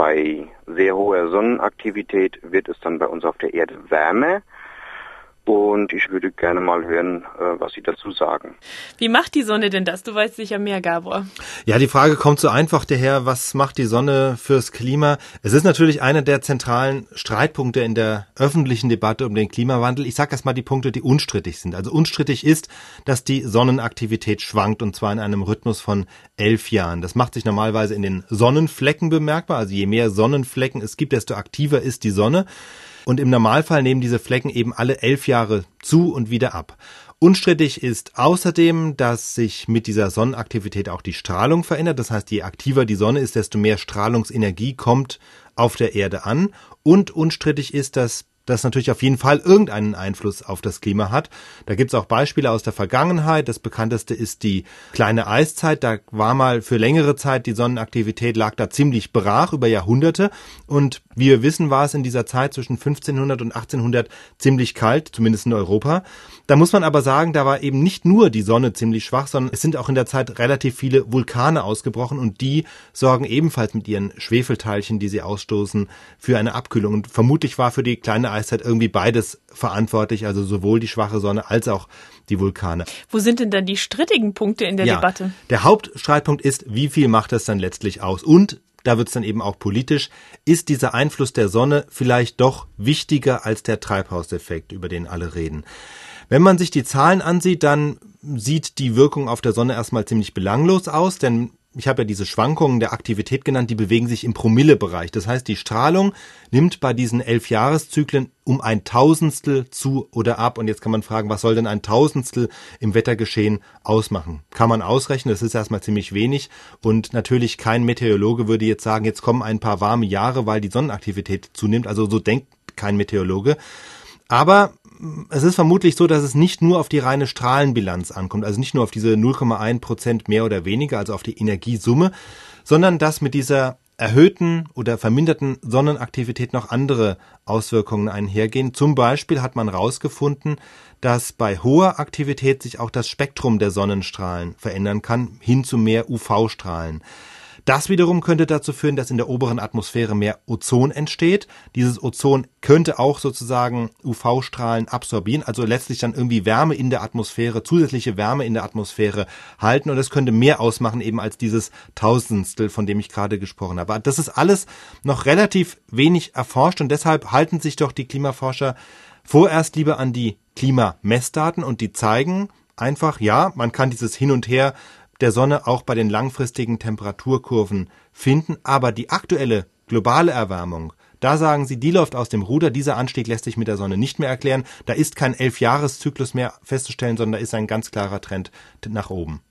bei sehr hoher Sonnenaktivität wird es dann bei uns auf der Erde wärmer und ich würde gerne mal hören, äh, was Sie dazu sagen. Wie macht die Sonne denn das? Du weißt sicher mehr, Gabor. Ja, die Frage kommt so einfach daher, was macht die Sonne fürs Klima? Es ist natürlich einer der zentralen Streitpunkte in der öffentlichen Debatte um den Klimawandel. Ich sage erstmal die Punkte, die unstrittig sind. Also unstrittig ist, dass die Sonnenaktivität schwankt und zwar in einem Rhythmus von elf Jahren. Das macht sich normalerweise in den Sonnenflecken bemerkbar. Also je mehr Sonnenflecken es gibt, desto aktiver ist die Sonne. Und im Normalfall nehmen diese Flecken eben alle elf Jahre zu und wieder ab. Unstrittig ist außerdem, dass sich mit dieser Sonnenaktivität auch die Strahlung verändert. Das heißt, je aktiver die Sonne ist, desto mehr Strahlungsenergie kommt auf der Erde an. Und unstrittig ist, dass das natürlich auf jeden Fall irgendeinen Einfluss auf das Klima hat. Da gibt es auch Beispiele aus der Vergangenheit. Das bekannteste ist die kleine Eiszeit. Da war mal für längere Zeit die Sonnenaktivität lag da ziemlich brach über Jahrhunderte. Und wie wir wissen, war es in dieser Zeit zwischen 1500 und 1800 ziemlich kalt, zumindest in Europa. Da muss man aber sagen, da war eben nicht nur die Sonne ziemlich schwach, sondern es sind auch in der Zeit relativ viele Vulkane ausgebrochen und die sorgen ebenfalls mit ihren Schwefelteilchen, die sie ausstoßen, für eine Abkühlung. Und vermutlich war für die kleine Eiszeit irgendwie beides verantwortlich, also sowohl die schwache Sonne als auch die Vulkane. Wo sind denn dann die strittigen Punkte in der ja, Debatte? Der Hauptstreitpunkt ist, wie viel macht das dann letztlich aus? Und da wird es dann eben auch politisch, ist dieser Einfluss der Sonne vielleicht doch wichtiger als der Treibhauseffekt, über den alle reden. Wenn man sich die Zahlen ansieht, dann sieht die Wirkung auf der Sonne erstmal ziemlich belanglos aus, denn ich habe ja diese Schwankungen der Aktivität genannt, die bewegen sich im Promillebereich. Das heißt, die Strahlung nimmt bei diesen elf Jahreszyklen um ein Tausendstel zu oder ab. Und jetzt kann man fragen, was soll denn ein Tausendstel im Wettergeschehen ausmachen? Kann man ausrechnen, das ist erstmal ziemlich wenig. Und natürlich kein Meteorologe würde jetzt sagen, jetzt kommen ein paar warme Jahre, weil die Sonnenaktivität zunimmt. Also so denkt kein Meteorologe. Aber es ist vermutlich so, dass es nicht nur auf die reine Strahlenbilanz ankommt, also nicht nur auf diese 0,1 Prozent mehr oder weniger, also auf die Energiesumme, sondern dass mit dieser erhöhten oder verminderten Sonnenaktivität noch andere Auswirkungen einhergehen. Zum Beispiel hat man herausgefunden, dass bei hoher Aktivität sich auch das Spektrum der Sonnenstrahlen verändern kann, hin zu mehr UV-Strahlen. Das wiederum könnte dazu führen, dass in der oberen Atmosphäre mehr Ozon entsteht. Dieses Ozon könnte auch sozusagen UV-Strahlen absorbieren, also letztlich dann irgendwie Wärme in der Atmosphäre, zusätzliche Wärme in der Atmosphäre halten und das könnte mehr ausmachen eben als dieses Tausendstel, von dem ich gerade gesprochen habe. Das ist alles noch relativ wenig erforscht und deshalb halten sich doch die Klimaforscher vorerst lieber an die Klimamessdaten und die zeigen einfach, ja, man kann dieses Hin und Her der Sonne auch bei den langfristigen Temperaturkurven finden. Aber die aktuelle globale Erwärmung, da sagen sie, die läuft aus dem Ruder. Dieser Anstieg lässt sich mit der Sonne nicht mehr erklären. Da ist kein Elfjahreszyklus mehr festzustellen, sondern da ist ein ganz klarer Trend nach oben.